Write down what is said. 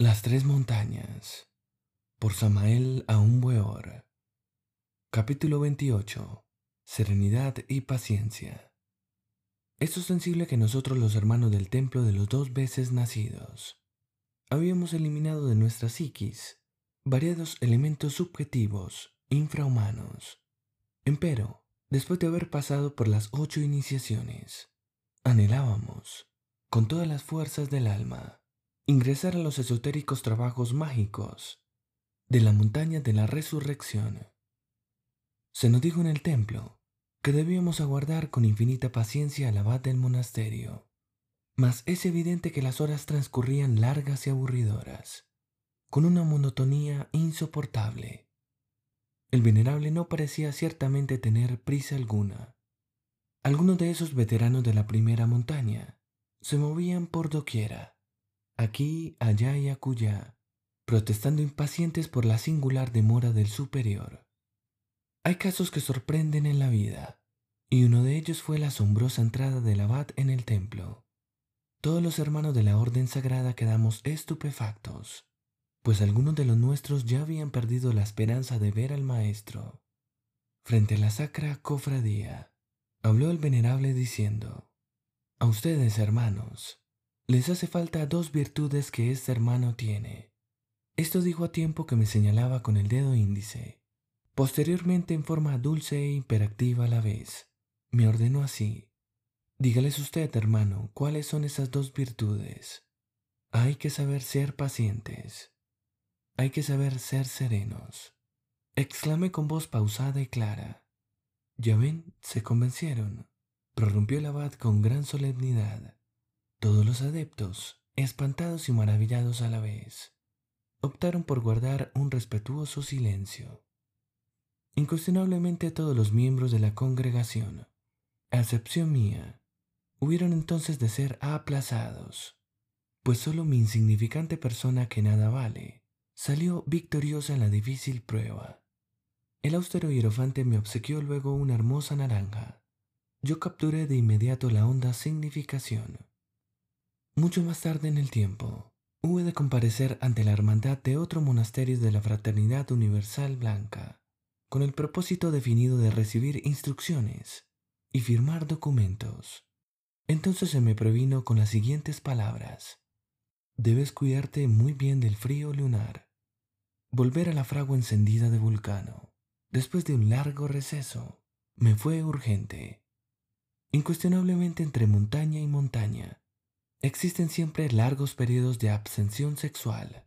Las tres montañas por Samael Capítulo 28 Serenidad y paciencia Es sensible que nosotros los hermanos del templo de los dos veces nacidos habíamos eliminado de nuestra psiquis variados elementos subjetivos infrahumanos. Empero, después de haber pasado por las ocho iniciaciones, anhelábamos, con todas las fuerzas del alma, ingresar a los esotéricos trabajos mágicos de la montaña de la resurrección. Se nos dijo en el templo que debíamos aguardar con infinita paciencia al abad del monasterio, mas es evidente que las horas transcurrían largas y aburridoras, con una monotonía insoportable. El venerable no parecía ciertamente tener prisa alguna. Algunos de esos veteranos de la primera montaña se movían por doquiera, aquí, allá y acullá, protestando impacientes por la singular demora del superior. Hay casos que sorprenden en la vida, y uno de ellos fue la asombrosa entrada del abad en el templo. Todos los hermanos de la orden sagrada quedamos estupefactos, pues algunos de los nuestros ya habían perdido la esperanza de ver al maestro. Frente a la sacra cofradía, habló el venerable diciendo, A ustedes, hermanos, les hace falta dos virtudes que este hermano tiene. Esto dijo a tiempo que me señalaba con el dedo índice. Posteriormente, en forma dulce e imperactiva a la vez, me ordenó así. Dígales usted, hermano, cuáles son esas dos virtudes. Hay que saber ser pacientes. Hay que saber ser serenos. Exclamé con voz pausada y clara. Ya ven, se convencieron, prorrumpió el abad con gran solemnidad. Todos los adeptos, espantados y maravillados a la vez, optaron por guardar un respetuoso silencio. Incuestionablemente todos los miembros de la congregación, a excepción mía, hubieron entonces de ser aplazados, pues solo mi insignificante persona que nada vale salió victoriosa en la difícil prueba. El austero hierofante me obsequió luego una hermosa naranja. Yo capturé de inmediato la honda significación. Mucho más tarde en el tiempo, hube de comparecer ante la hermandad de otro monasterio de la Fraternidad Universal Blanca, con el propósito definido de recibir instrucciones y firmar documentos. Entonces se me previno con las siguientes palabras. Debes cuidarte muy bien del frío lunar. Volver a la fragua encendida de Vulcano, después de un largo receso, me fue urgente. Incuestionablemente entre montaña y montaña, Existen siempre largos periodos de abstención sexual.